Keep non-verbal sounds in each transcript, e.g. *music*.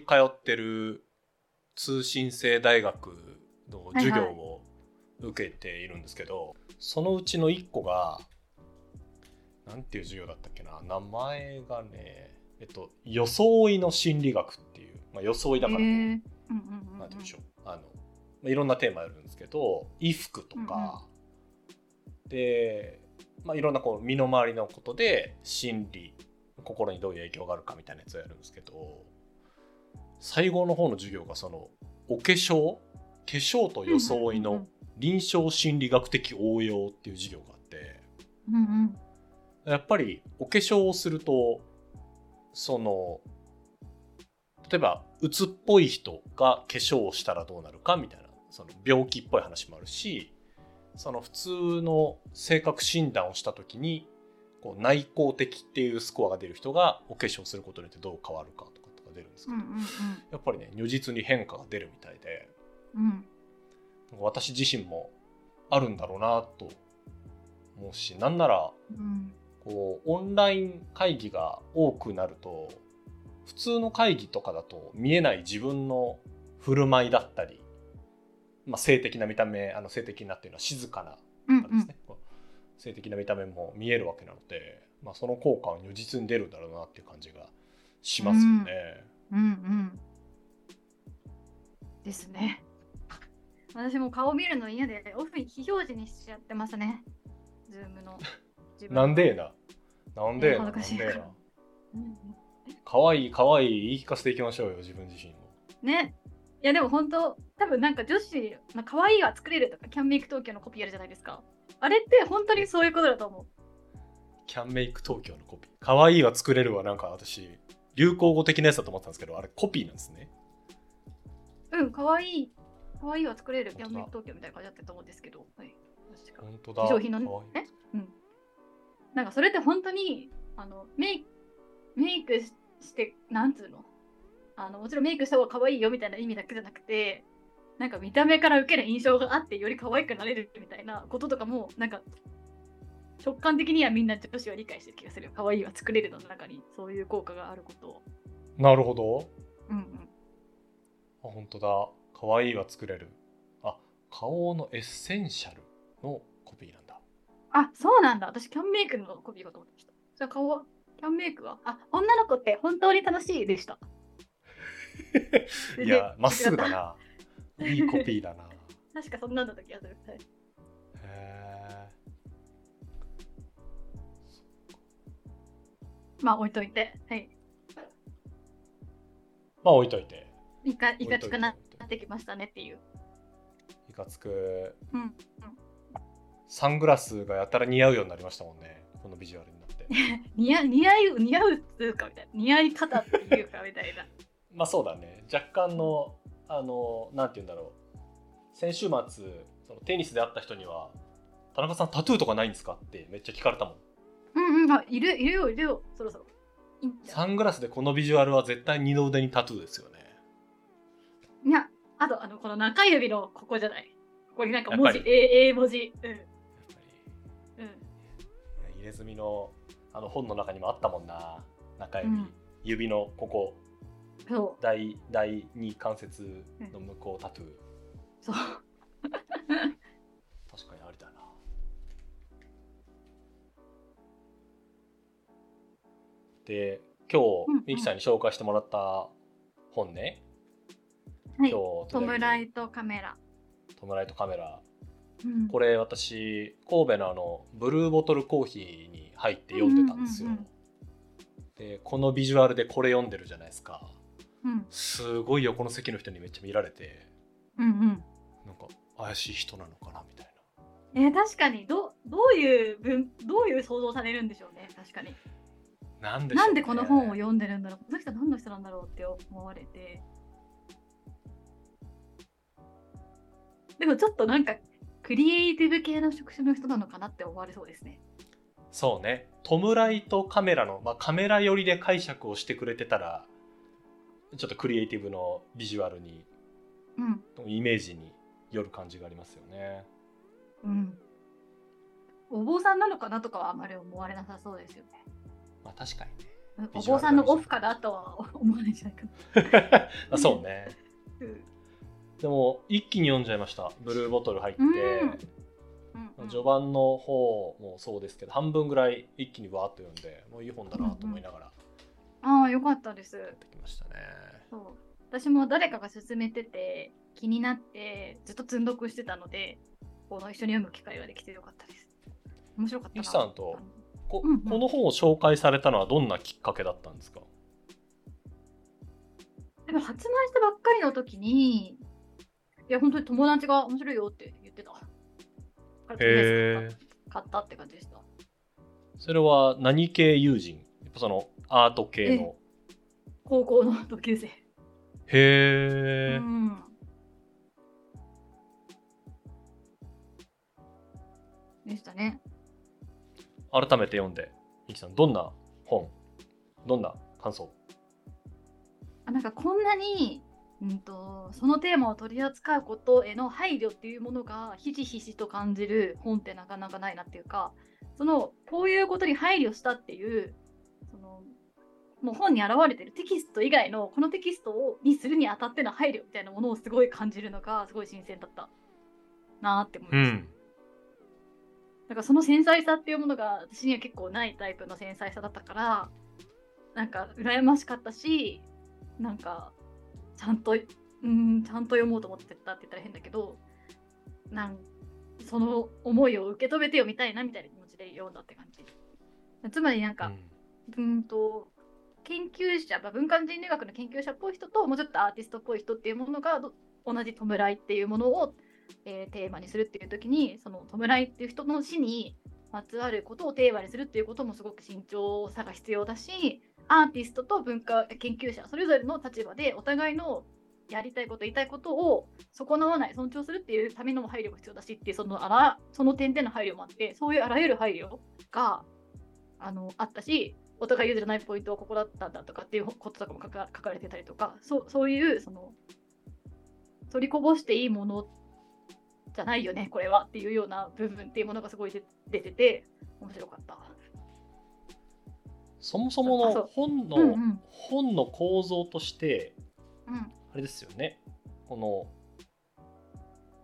通ってる通信制大学の授業を受けているんですけど、はいはい、そのうちの1個がなんていう授業だったっけな名前がねえっと装いの心理学っていう、まあ、装いだから、えー、なんて言うんでしょう。あの、まあ、いろんなテーマあるんですけど衣服とか、うんうん、で、まあ、いろんなこう身の回りのことで心理心にどういう影響があるかみたいなやつをやるんですけど最後の方の授業がそのお化粧？化粧と装いの臨床心理学的応用っていう授業があって、うんうん、やっぱりお化粧をするとその例えばうつっぽい人が化粧をしたらどうなるかみたいなその病気っぽい話もあるしその普通の性格診断をした時にこう内向的っていうスコアが出る人がお化粧することによってどう変わるかと出るんですけど、うんうんうん、やっぱりね如実に変化が出るみたいで、うん、私自身もあるんだろうなと思うしなんなら、うん、こうオンライン会議が多くなると普通の会議とかだと見えない自分の振る舞いだったり、まあ、性的な見た目あの性的なっていうのは静かなですね、うんうん、性的な見た目も見えるわけなので、まあ、その効果は如実に出るんだろうなっていう感じがしますよね。うん、うん、うんですね。私も顔見るの嫌でオフに非表示にしちゃってますね。ズームの。なんでな。なんでな。なんでな。かわいいかわいい言い聞かせていきましょうよ自分自身も。ね。いやでも本当多分なんか女子まあ可愛いは作れるとかキャンメイク東京のコピーあるじゃないですか。あれって本当にそういうことだと思う。キャンメイク東京のコピー。可愛いは作れるはなんか私流行語的なやつだと思ったんですけどあれコピーなんですね。うん可愛い可愛いは作れるキャンメイク東京みたいな感じだったと思うんですけど。はい。本当だ。化粧品のね？うん。なんかそれって本当にあのメイメイクしてなんつうの？あのもちろんメイクした方が可愛いよみたいな意味だけじゃなくてなんか見た目から受ける印象があってより可愛くなれるみたいなこととかもなんか直感的にはみんな女子は理解してる気がする。可愛いは作れるの中にそういう効果があることを。なるほど。うんうん。あ本当だ。可愛いは作れる。あ花王のエッセンシャルのコピーなんだ。あそうなんだ。私キャンメイクのコピーかと思ってました。じゃあ顔はキャンメイクは？あ女の子って本当に楽しいでした。*laughs* いやまっすぐだな。いいコピーだな。*laughs* 確かそんなんだった気がする、はい、へえまあ置いといて。はい。まあ置いといて。いかいかつくなってきましたねっていう。いかつく、うん、うん、サングラスがやたら似合うようになりましたもんね。このビジュアルになって。似 *laughs* 合似合う似合うっていうかみたいな。似合い方っていうかみたいな。*laughs* まあそうだね。若干のあのなんて言うんだろう。先週末そのテニスで会った人には「田中さんタトゥーとかないんですか?」ってめっちゃ聞かれたもんうんうん。あいるいるよいるよ。そろそろ。サングラスでこのビジュアルは絶対二の腕にタトゥーですよね。いやあとあのこの中指のここじゃない？ここになんか文字 A, A 文字。うん。やっぱり。うん。入れ墨のあの本の中にもあったもんな。中指、うん、指のここ。そう。第第二関節の向こうタトゥー、そうで今日、ミキさんに紹介してもらった本ね、はい、今日トムライトカメラ。トムライトカメラ、うん、これ私神戸のあのブルーボトルコーヒーに入って読んでたんですよ、でこのビジュアルでこれ読んでるじゃないですか。うん、すごい横の席の人にめっちゃ見られて、うんうん、なんか怪しい人なのかなみたいな。えー、確かに。どどういう文どういう想像されるんでしょうね。確かに。なんで、ね、なんでこの本を読んでるんだろうこの人何の人なんだろうって思われて。でもちょっとなんかクリエイティブ系の職種の人なのかなって思われそうですね。そうね。トムライトカメラの、まあ、カメラ寄りで解釈をしてくれてたらちょっとクリエイティブのビジュアルに、うん、イメージによる感じがありますよね。うん。お坊さんなのかなとかはあまり思われなさそうですよね。まあ確かにね。お坊さんのオフかなとは思わないんじゃないかな。*laughs* あそうねうんでも一気に読んじゃいましたブルーボトル入って、うんうんうん序盤の方もそうですけど半分ぐらい一気にわーっと読んでもういい本だなと思いながらやああよかったです。ってきましたね、そう私も誰かが勧めてて気になってずっと積んどくしてたのでこの一緒に読む機会ができてよかったです。面白かったな。さんとこ,、この本を紹介されたのはどんなきっかけだったんですか？でも発売したばっかりの時にいや本当に友達が面白いよって言ってた。買ったって感じでした。それは何系友人？やっぱそのアート系の高校の同級生。へえ、うん。でしたね。改めて読んで。ミキさんどんな本？どんな感想？あなんかこんなに、うん、とそのテーマを取り扱うことへの配慮っていうものがひしひしと感じる本ってなかなかないなっていうかそのこういうことに配慮したっていうそのもう本に表れてるテキスト以外のこのテキストをにするにあたっての配慮みたいなものをすごい感じるのがすごい新鮮だったなーって思いました。なんかその繊細さっていうものが私には結構ないタイプの繊細さだったからなんか羨ましかったしなんかちゃんとうんちゃんと読もうと思ってたって言ったら変だけどなんその思いを受け止めて読みたいなみたいな気持ちで読んだって感じ。つまりなんか、うんと研究者、まあ文化人類学の研究者っぽい人ともうちょっとアーティストっぽい人っていうものがど同じ弔いっていうものを、えーテーマにするっていう時にその弔いっていう人の死にまつわることをテーマにするっていうこともすごく慎重さが必要だしアーティストと文化研究者それぞれの立場でお互いのやりたいこと言いたいことを損なわない尊重するっていうための配慮が必要だしっていうそのあらその点での配慮もあってそういうあらゆる配慮があのあったしお互い譲らないポイントはここだったんだとかっていうこととかも書か書かれてたりとかそうそういうその取りこぼしていいものじゃないよねこれはっていうような部分っていうものがすごい出出てて面白かった。そもそもの本の、うんうん。本の構造としてうん。あれですよね。この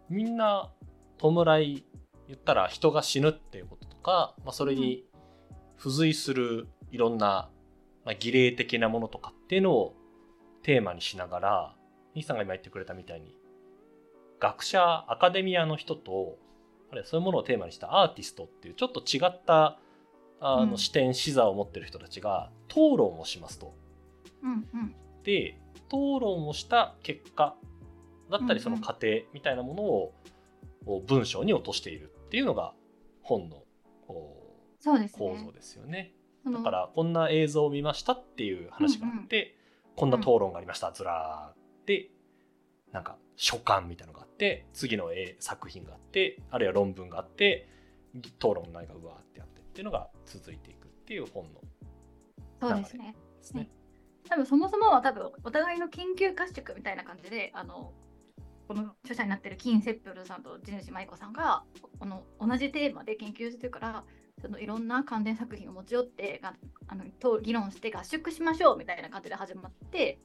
みんな弔い言ったら人が死ぬっていうこととか、まあ、それに付随するいろんな、まあ、儀礼的なものとかっていうのをテーマにしながら西さんが今言ってくれたみたいに学者アカデミアの人とあるいはそういうものをテーマにしたアーティストっていうちょっと違ったあの、うん視点視座を持ってる人たちが討論をしますと。うんうんで討論をした結果だったりそのうんうん過程みたいなものを文章に落としているっていうのが本のこそうですね。う構造ですよね。だからこんな映像を見ましたっていう話があって、こんな討論がありましたずらーってなんか書簡みたいなのがあって次の絵作品があってあるいは論文があって討論の内容がうわーってあってっていうのが続いていくっていう本のそうですね。ですね。多分そもそもは多分お互いの研究合宿みたいな感じであのこの著者になってる金セップルさんと地主舞子さんがこの同じテーマで研究してるからそのいろんな関連作品を持ち寄ってがあのと議論して合宿しましょうみたいな感じで始まって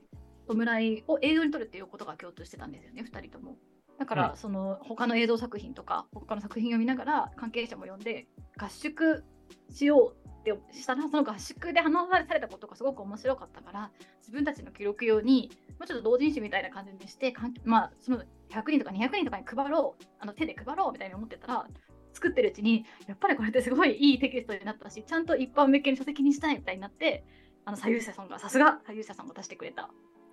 弔いを映像に撮るっていうことが共通してたんですよね2人とも。だから、うんその他の映像作品とか他の作品を見ながら関係者も呼んで合宿しようってしたらその合宿で話されたことがすごく面白かったから自分たちの記録用にもうちょっと同人誌みたいな感じにしてまあその100人とか200人とかに配ろうあの手で配ろうみたいに思ってたら作ってるうちにやっぱりこれってすごいいいテキストになったしちゃんと一般向けに書籍にしたいみたいになってあの左右者さんがさすが左右者さんが出してくれた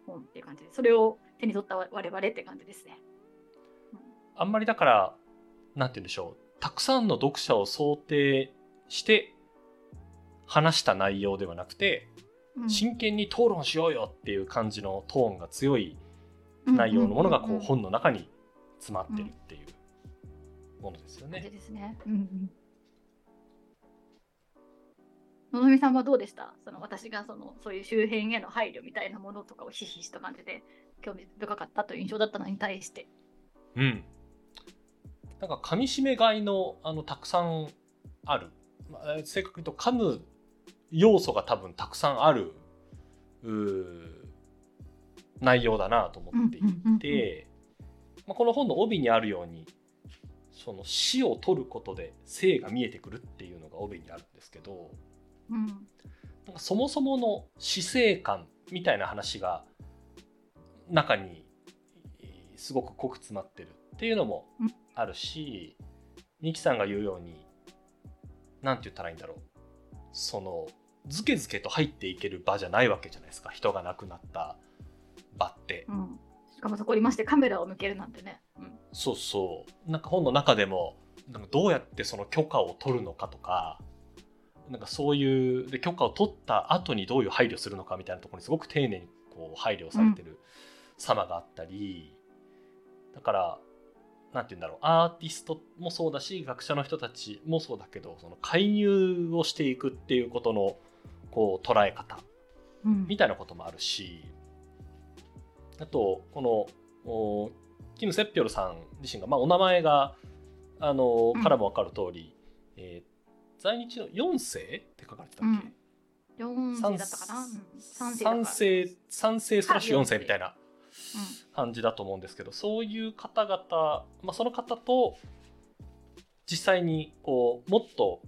本っていう感じでそれを手に取った我々って感じですね。あんまりだから、なんて言うんでしょう。たくさんの読者を想定して話した内容ではなくて、うん真剣に討論しようよっていう感じのトーンが強い内容のものがこう本の中に詰まってるっていうものですよね。ですね。うんうん。のぞみさんはどうでした？その私がそのそういう周辺への配慮みたいなものとかをひしひしと感じて興味深かったという印象だったのに対して。うん。なんか噛み締め買いのあのたくさんある、まあ、正確に言うと噛む要素が多分たくさんある内容だなと思っていて、まあ、この本の帯にあるようにその死を取ることで生が見えてくるっていうのが帯にあるんですけど、うん、なんかそもそもの死生観みたいな話が中にすごく濃く詰まってるっていうのもあるし、ミキさんが言うように何て言ったらいいんだろう。そのずけずけと入っていける場じゃないわけじゃないですか。人が亡くなった場って。うん、しかもそこにましてカメラを向けるなんてね。うん、そうそう。なんか本の中でもなんかどうやってその許可を取るのかとかなんかそういうで許可を取った後にどういう配慮するのかみたいなところにすごく丁寧にこう配慮されてる様があったり、うん、だから何て言うんだろうアーティストもそうだし学者の人たちもそうだけどその介入をしていくっていうことのこう捉え方みたいなこともあるし、うん、あとこのキム・セッピョルさん自身が、まあ、お名前があの、からも分かる通り、えー、在日の4世って書かれてたっけ、うん、4世だったかな、3世。3世スラッシュ4世みたいな感じだと思うんですけど、そういう方々、まあ、その方と実際にこうもっと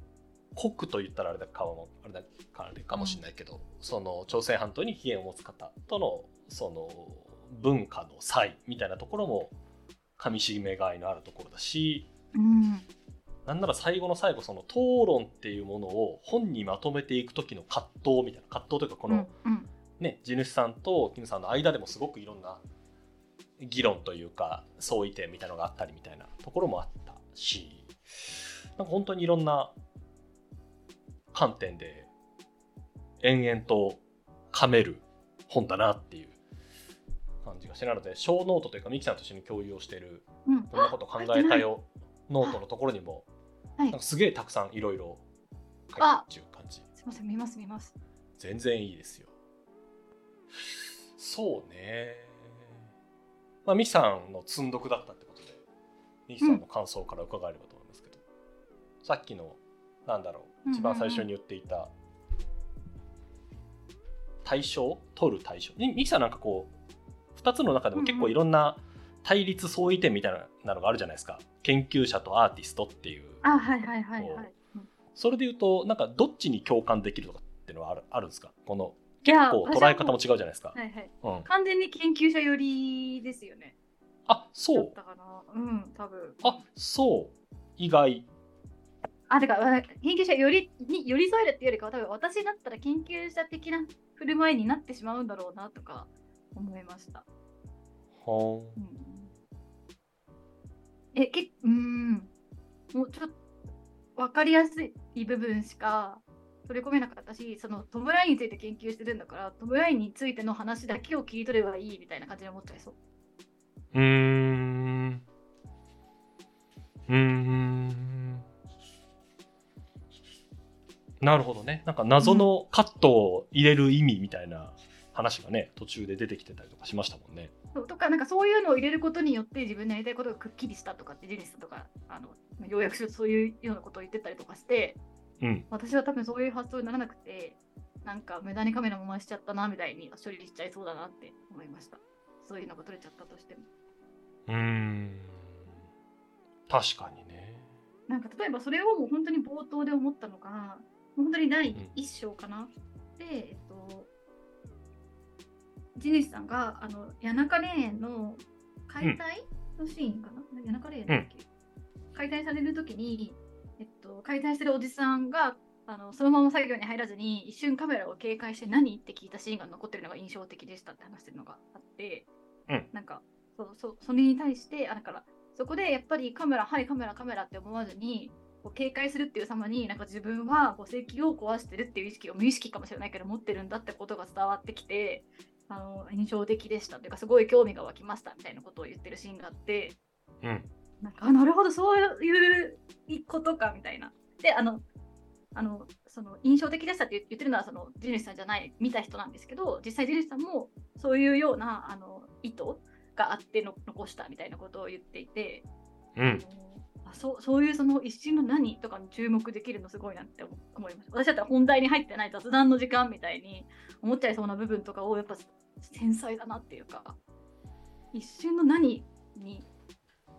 濃くと言ったらあれだかもあれだかあれかもしれないけど、うん、その朝鮮半島に起源を持つ方とのその文化の差異みたいなところもかみしめがいのあるところだし、うん、なんなら最後の最後その討論っていうものを本にまとめていく時の葛藤みたいな葛藤というかこの、ね地主さんとキムさんの間でもすごくいろんな議論というか相違点みたいなのがあったりみたいなところもあったしなんか本当にいろんな観点で延々と噛める本だなっていう感じがしてなのでこのノートというかミキさんと一緒に共有をしている、うん、こんなこと考えたよノートのところにも、なんかすげえたくさんいろいろ書いてるっていう感じ。すいません見ます見ます。全然いいですよ。そうね。まあミキさんの積んどくだったってことでミキさんの感想から伺えればと思いますけど、うん、さっきのなんだろう一番最初に言っていた対象？取る対象？ミキさんなんかこう2つの中でも結構いろんな対立相違点みたいなのがあるじゃないですか研究者とアーティストっていうあはいはいはいはい、それで言うとなんかどっちに共感できるとかっていうのはあるあるんですか？この結構捉え方も違うじゃないですか、はいはいうん、完全に研究者寄りですよね。あそう。うん多分。あそう。意外。あ、てか、研究者よりに寄り添えるっていうよりかは、多分私だったら研究者的な振る舞いになってしまうんだろうなとか思いました。はあ、うん。え、けうん、もうちょっと分かりやすい部分しか取り込めなかったし、そのトムラインについて研究してるんだから、トムラインについての話だけを切り取ればいいみたいな感じで思っちゃいそう。うーん。うーん。なるほどねなんか謎のカットを入れる意味みたいな話がね、途中で出てきてたりとかしましたもんね。とかなんかそういうのを入れることによって自分のやりたいことがくっきりしたとかってジェニスとかあの要約するとそういうようなことを言ってたりとかして、うん、私は多分そういう発想にならなくてなんか無駄にカメラも回しちゃったなみたいに処理しちゃいそうだなって思いました。そういうのが撮れちゃったとしても。うん。確かにね。なんか例えばそれをもう本当に冒頭で思ったのが本当に第1章かな、うん、で、えっと、地主さんがあの谷中霊園の解体のシーンかな、うん、谷中霊園だっけ、うん、解体される時に、えっと、解体してるおじさんがあのそのまま作業に入らずに一瞬カメラを警戒して何って聞いたシーンが残ってるのが印象的でしたって話してるのがあって、うん、なんかそうそうそれに対してあだからそこでやっぱりカメラはいカメラカメラって思わずにこう警戒するっていう様になんか自分はこう石器を壊してるっていう意識を無意識かもしれないけど持ってるんだってことが伝わってきてあの印象的でしたというかすごい興味が湧きましたみたいなことを言ってるシーンがあって、うん、なんかなるほどそういうことかみたいな。であのあのその印象的でしたって言ってるのはその地主さんじゃない見た人なんですけど実際地主さんもそういうようなあの意図があっての残したみたいなことを言っていて、うん、あそうそういうその一瞬の何とかに注目できるのすごいなって思います。私だったら本題に入ってない雑談の時間みたいに思っちゃいそうな部分とかをやっぱ繊細だなっていうか一瞬の何に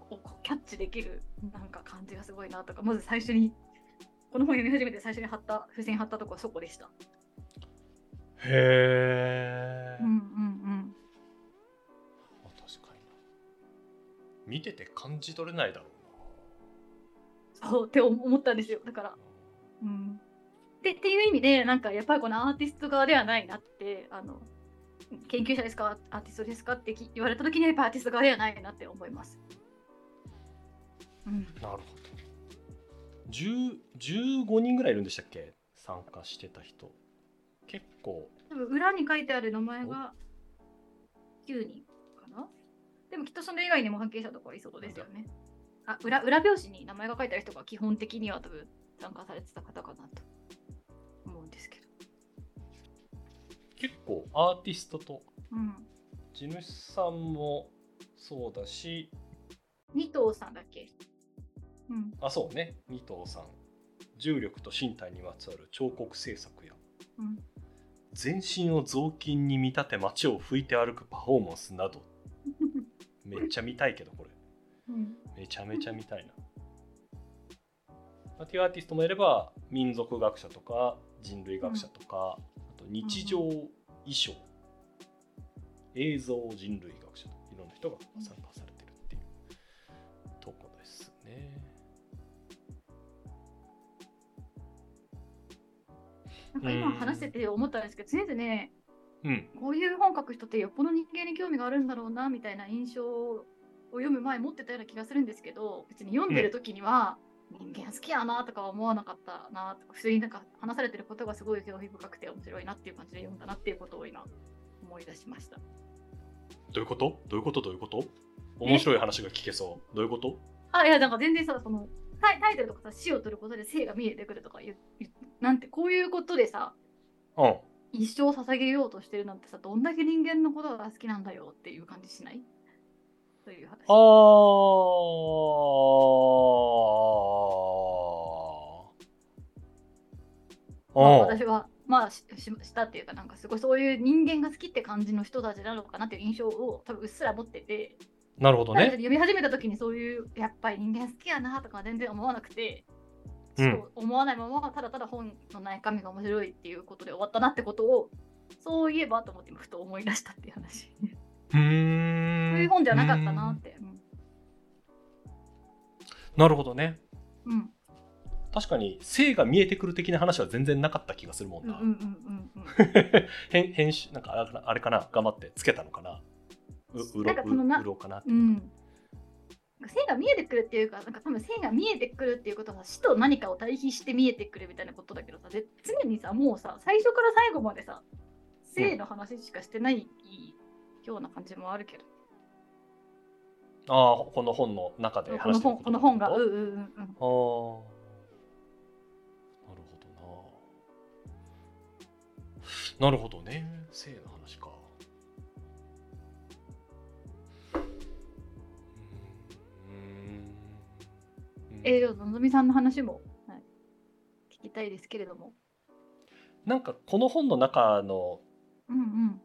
をキャッチできるなんか感じがすごいなとかまず最初にこの本読み始めて最初に貼った付箋貼ったとこはそこでした。へえ、うんうんうん。あ確かにな。見てて感じ取れないだろそうって思ったんですよ。だから。うん。でっていう意味でなんかやっぱりこのアーティスト側ではないなってあの研究者ですかアーティストですかって言われた時にはやっぱアーティスト側ではないなって思います。うん、なるほど。10 15人ぐらいいるんでしたっけ？参加してた人。結構。多分裏に書いてある名前が9人かな？でもきっとそれ以外にも関係者とかいそうですよね。あ裏裏表紙に名前が書いてある人が基本的には多分参加されてた方かなと思うんですけど。結構アーティストと。うん、地主さんもそうだし。二頭さんだっけ？うん。あそうね。二藤さん。重力と身体にまつわる彫刻制作や。うん。全身を雑巾に見立て街を拭いて歩くパフォーマンスなど。*laughs* めっちゃ見たいけどこれ。うんめちゃめちゃ見たいな。っていうアーティストもいれば民族学者とか人類学者とか、あと日常衣装、映像人類学者いろんな人が参加されてるっていうとこですね。なんか今話してて思ったんですけど、常々ね、うん、こういう本書く人ってよっぽど人間に興味があるんだろうなみたいな印象を読む前持ってたような気がするんですけど、別に読んでる時には、人間好きやなとかは思わなかったなとか、普通になんか話されてることがすごい興味深くて面白いなっていう感じで読んだなっていうことを今思い出しました。どういうこと？どういうこと？どういうこと面白い話が聞けそう。どういうこと？あ、いや、なんか全然さ、そのタイタイトルとかさ、死を取ることで生が見えてくるとか言なんてこういうことでさ、うん。一生捧げようとしてるなんてさ、どんだけ人間のことが好きなんだよっていう感じしない？という話。あー。まあ、あ私は、まあしし、したっていうか、なんかすごいそういう人間が好きって感じの人たちなのかなっていう印象を多分うっすら持ってて、なるほどね。読み始めた時にそういう、やっぱり人間好きやなとか全然思わなくて、うんそう思わないまま、ただただ本の中身が面白いっていうことで終わったなってことを、そういえばと思って今ふと思い出したっていう話。うーんそういう本じゃなかったなって。なるほどね。うん。うん確かに性が見えてくる的な話は全然なかった気がするもんな。うんうんうんうんうん。編編集なんかあれかな頑張ってつけたのかなううろなんかそのなううろかなってうん。性が見えてくるっていうか、なんか多分性が見えてくるっていうことは死と何かを対比して見えてくるみたいなことだけどさ、で常にさ、もうさ、最初から最後までさ、性の話しかしてないような感じもあるけど、ああこの本の中でこの話してる本この本が、あうんうんうんうん。あーなるほどな。なるほどね。性の話か。うーん。うん。えー、のぞみさんの話も、はい、聞きたいですけれども。なんかこの本の中のうんうん。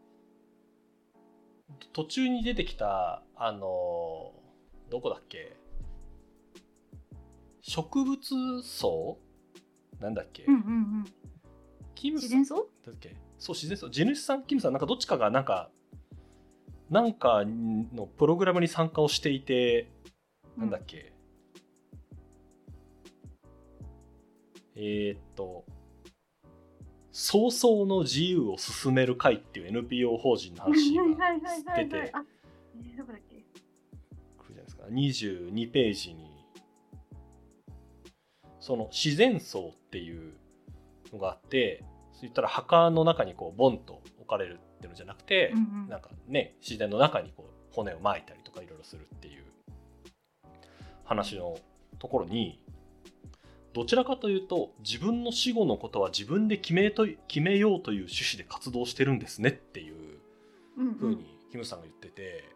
途中に出てきたあのどこだっけ？植物層？なんだっけ、うんうんうん。キム自然層？だっけ？そう自然層。地主さん？キムさん？なんかどっちかがなんかなんかのプログラムに参加をしていてなんだっけ、えーっと早々の自由を進める会っていう NPO 法人の話が出てはい。あ、えー、どこだっけ？くるじゃないですか。22ページにその自然層っていうのがあってそう言ったら墓の中にこうボンと置かれるっていうのじゃなくて、うんうん。なんかね自然の中にこう骨を撒いたりとかいろいろするっていう話のところにどちらかというと自分の死後のことは自分で決めと決めようという趣旨で活動してるんですねっていううんふうにキムさんが言ってて、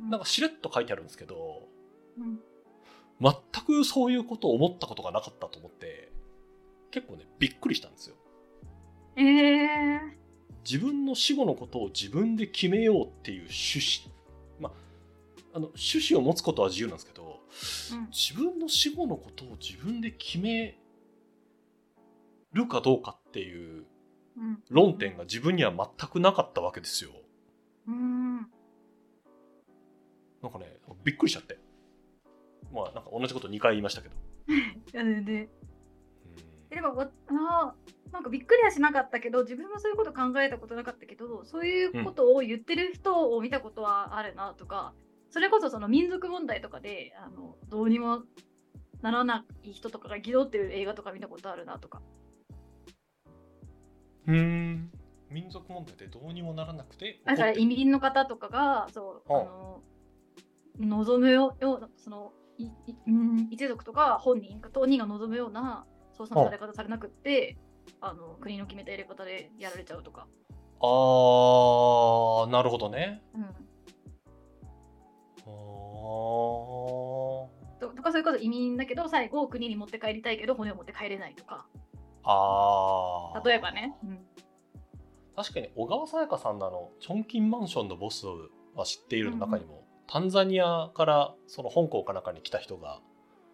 うん。なんかしれっと書いてあるんですけどうん。全くそういうことを思ったことがなかったと思って結構ねびっくりしたんですよ。ええ自分の死後のことを自分で決めようっていう趣旨まああの趣旨を持つことは自由なんですけどうん。自分の死後のことを自分で決めるかどうかっていううん。論点が自分には全くなかったわけですよ。うん。なんかねびっくりしちゃって。まあなんか同じこと2回言いましたけど。*laughs* いやででうん。でもわあーなんかびっくりはしなかったけど自分もそういうこと考えたことなかったけどそういうことを言ってる人を見たことはあるなとか、それこそその民族問題とかであのどうにもならない人とかが憤ってる映画とか見たことあるなとかうーん民族問題でどうにもならなくてだから移民の方とかがそうはああの望むようなそのいいうん一族とか本人か当人が望むような操作のされ方されなくってあの国の決めたやり方でやられちゃうとか。あーなるほどね。うんととかそういうこと移民だけど最後国に持って帰りたいけど骨を持って帰れないとか。あー。例えばね、うん。確かに小川さやかさんのあのチョンキンマンションのボスは知っているの中にも、タンザニアからその香港かなんかに来た人が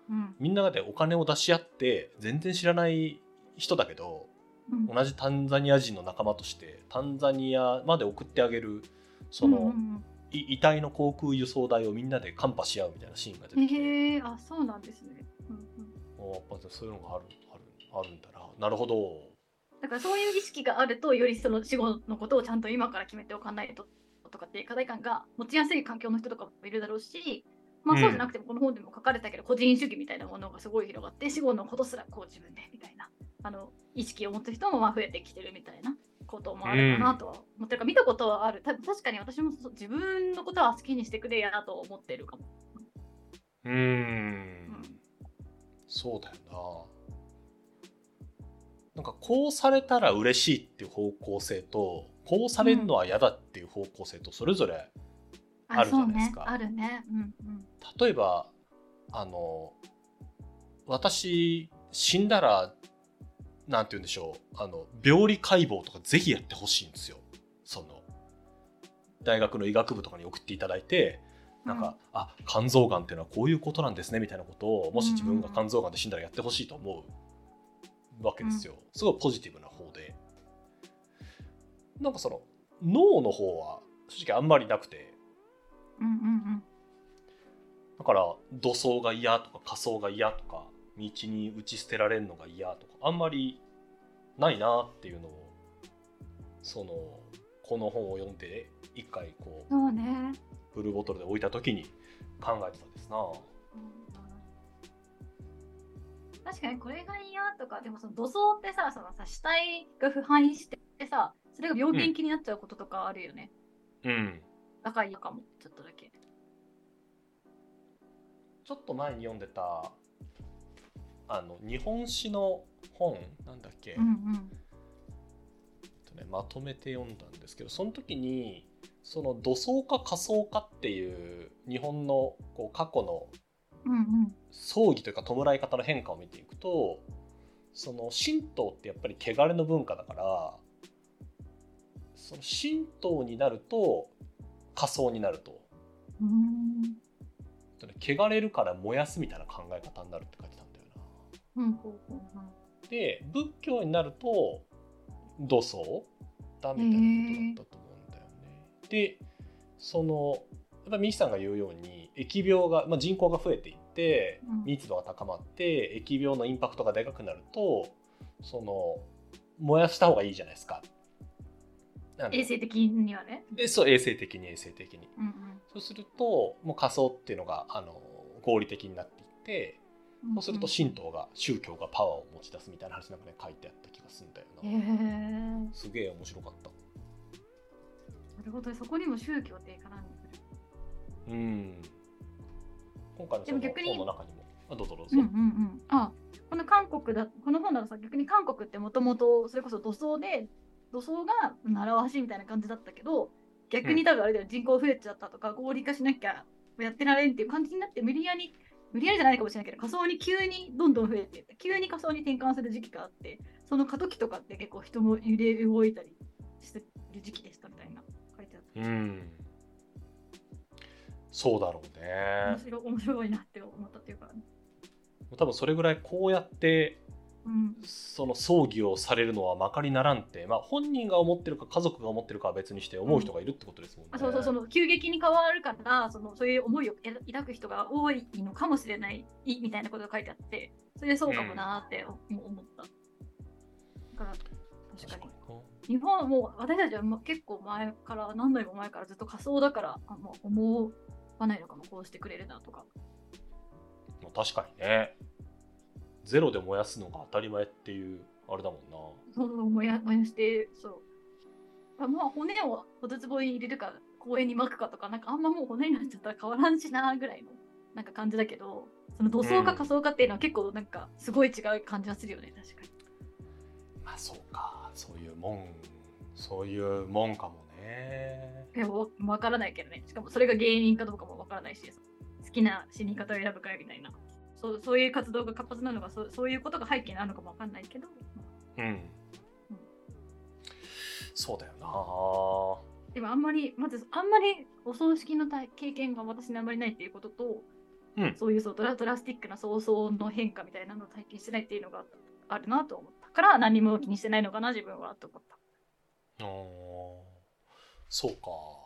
うん。みんなでお金を出し合って全然知らない人だけどうん。同じタンザニア人の仲間としてタンザニアまで送ってあげるその、うんうんい遺体の航空輸送代をみんなでカンパし合うみたいなシーンが出うんてきて、へえあそうなんですね、うんうん、あやっぱそういうのがあるあるあるんだな。なるほど。だからそういう意識があるとよりその死後のことをちゃんと今から決めておかないととかっていう課題感が持ちやすい環境の人とかもいるだろうしまあうん。そうじゃなくてもこの本でも書かれたけど、個人主義みたいなものがすごい広がって死後のことすらこう自分でみたいなあの意識を持つ人もまあ増えてきてるみたいなこともあるかなとは思ってるから、見たことはあるた確かに私も自分のことは好きにしてくれやなと思ってるかも。うーんそうだよななんかこうされたら嬉しいっていう方向性とこうされるのは嫌だっていう方向性とそれぞれあるじゃないですかそうね、あるね。うんうん。例えばあの私死んだらなんて言うんでしょう。あの病理解剖とかぜひやってほしいんですよ。その大学の医学部とかに送っていただいてなんか、あ肝臓がんっていうのはこういうことなんですねみたいなことをもし自分が肝臓がんで死んだらやってほしいと思うわけですよ、すごいポジティブな方で。なんかその脳の方は正直あんまりなくて。うんうんうん。だから土葬が嫌とか火葬が嫌とか道に打ち捨てられるのが嫌とかあんまりないなっていうのをそのこの本を読んで一回こうそうね。ブルーボトルで置いた時に考えてたんですな。確かにこれが嫌とかでもその土葬ってさそのさ死体が腐敗してさそれが病原気になっちゃうこととかあるよね、うん。だから嫌かもちょっとだけちょっと前に読んでたあの日本史の本なんだっけ、うんうん。とね、まとめて読んだんですけどその時にその土葬か火葬かっていう日本のこう過去の葬儀というか弔い方の変化を見ていくとその神道ってやっぱり汚れの文化だからその神道になると仮葬になると。うーん汚れるから燃やすみたいな考え方になるって書いてたで仏教になると土葬だみたいなことだったと思うんだよね。でそのやっぱミキさんが言うように疫病が、まあ、人口が増えていってうん密度が高まって疫病のインパクトがでかくなるとその燃やした方がいいじゃないですか。衛生的にはねでそう衛生的に衛生的に。うんそうするともう仮想っていうのがあの合理的になっていってうんそうすると神道が宗教がパワーを持ち出すみたいな話なんかね書いてあった気がするんだよへな。えすげえ面白かった。なるほどそこにも宗教って絡んでくるうん。今回のその本の中にも。あどうぞどうぞ。うんうんうんあこの韓国だこの本だとさ逆に韓国ってもともとそれこそ土葬で土葬が習わしみたいな感じだったけど逆に多分あれだよ、人口増えちゃったとか合理化しなきゃやってられんっていう感じになって無理やり無理やりじゃないかもしれないけど仮想に急にどんどん増えて急に仮想に転換する時期があってその過渡期とかって結構人も揺れ動いたりしてる時期でしたみたいな書いてあった。うん。そうだろうね。面白い面白いなって思ったっていうか、多分それぐらいこうやってうん、その葬儀をされるのはまかりならんって、まあ、本人が思ってるか家族が思ってるかは別にして思う人がいるってことですもんね。あそうそうその急激に変わるからそのそういう思いを抱く人が多いのかもしれないみたいなことが書いてあってそれでそうかもなーって思った。だから確かに日本はもう私たちは結構前から何代も前からずっと仮想だからあんま思わないのかもこうしてくれるなとか。まあ確かにねゼロで燃やすのが当たり前っていうあれだもんな。そう燃や燃やしてそう。あまあ骨を骨壺に入れるか公園に巻くかとかなんかあんまもう骨になっちゃったら変わらんしなぐらいのなんか感じだけどその土葬か仮想かっていうのは結構なんかすごい違う感じはするよね確かに。まあそうか。そういうもんそういうもんかもね。いやわわからないけどね。しかもそれが芸人かどうかもわからないし好きな死に方を選ぶかみたいなそうそういう活動が活発なのかそうそういうことが背景にあるのかもわかんないけど。うん、そうだよな。でもあんまりまずあんまりお葬式の体経験が私にあんまりないっていうことと、うん。そういうそうドラドラスティックな葬送の変化みたいなのを体験してないっていうのがあるなと思ったから何も気にしてないのかな自分はと思った。あー。そうか